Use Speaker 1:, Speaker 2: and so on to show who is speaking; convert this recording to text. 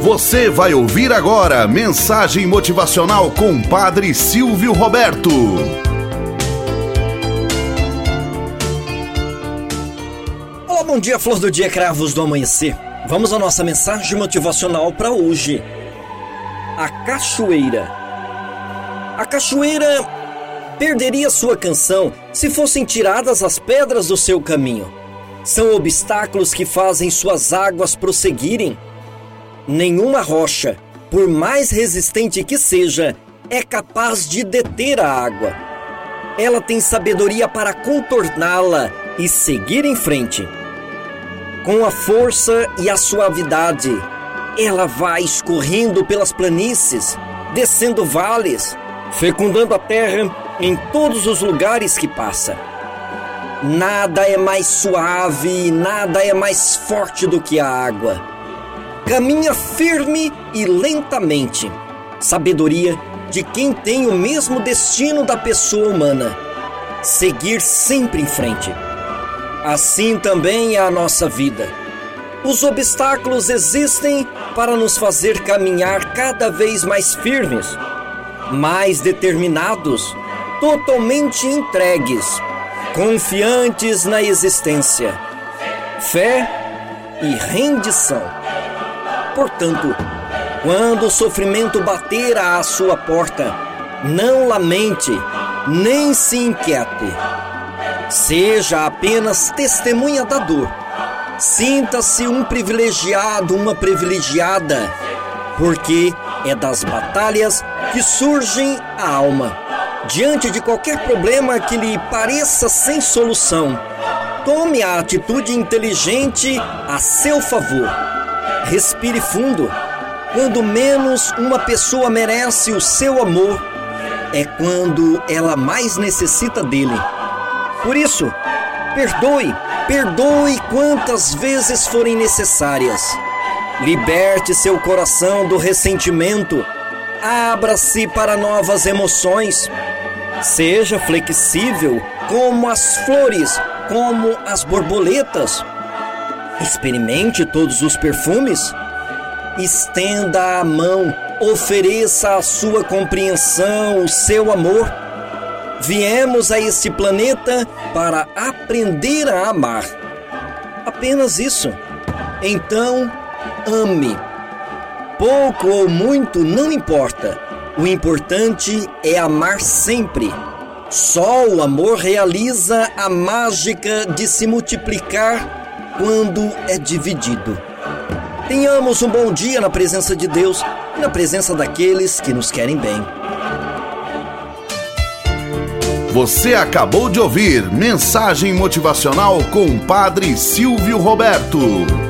Speaker 1: Você vai ouvir agora mensagem motivacional com Padre Silvio Roberto.
Speaker 2: Olá, bom dia, flor do dia, cravos do amanhecer. Vamos à nossa mensagem motivacional para hoje. A cachoeira. A cachoeira perderia sua canção se fossem tiradas as pedras do seu caminho. São obstáculos que fazem suas águas prosseguirem Nenhuma rocha, por mais resistente que seja, é capaz de deter a água. Ela tem sabedoria para contorná-la e seguir em frente. Com a força e a suavidade, ela vai escorrendo pelas planícies, descendo vales, fecundando a terra em todos os lugares que passa. Nada é mais suave, nada é mais forte do que a água caminha firme e lentamente. Sabedoria de quem tem o mesmo destino da pessoa humana: seguir sempre em frente. Assim também é a nossa vida. Os obstáculos existem para nos fazer caminhar cada vez mais firmes, mais determinados, totalmente entregues, confiantes na existência. Fé e rendição. Portanto, quando o sofrimento bater à sua porta, não lamente, nem se inquiete. Seja apenas testemunha da dor. Sinta-se um privilegiado, uma privilegiada, porque é das batalhas que surgem a alma. Diante de qualquer problema que lhe pareça sem solução, tome a atitude inteligente a seu favor Respire fundo. Quando menos uma pessoa merece o seu amor, é quando ela mais necessita dele. Por isso, perdoe, perdoe quantas vezes forem necessárias. Liberte seu coração do ressentimento. Abra-se para novas emoções. Seja flexível como as flores, como as borboletas. Experimente todos os perfumes. Estenda a mão, ofereça a sua compreensão, o seu amor. Viemos a este planeta para aprender a amar. Apenas isso. Então, ame. Pouco ou muito não importa. O importante é amar sempre. Só o amor realiza a mágica de se multiplicar quando é dividido. Tenhamos um bom dia na presença de Deus e na presença daqueles que nos querem bem.
Speaker 1: Você acabou de ouvir Mensagem Motivacional com o Padre Silvio Roberto.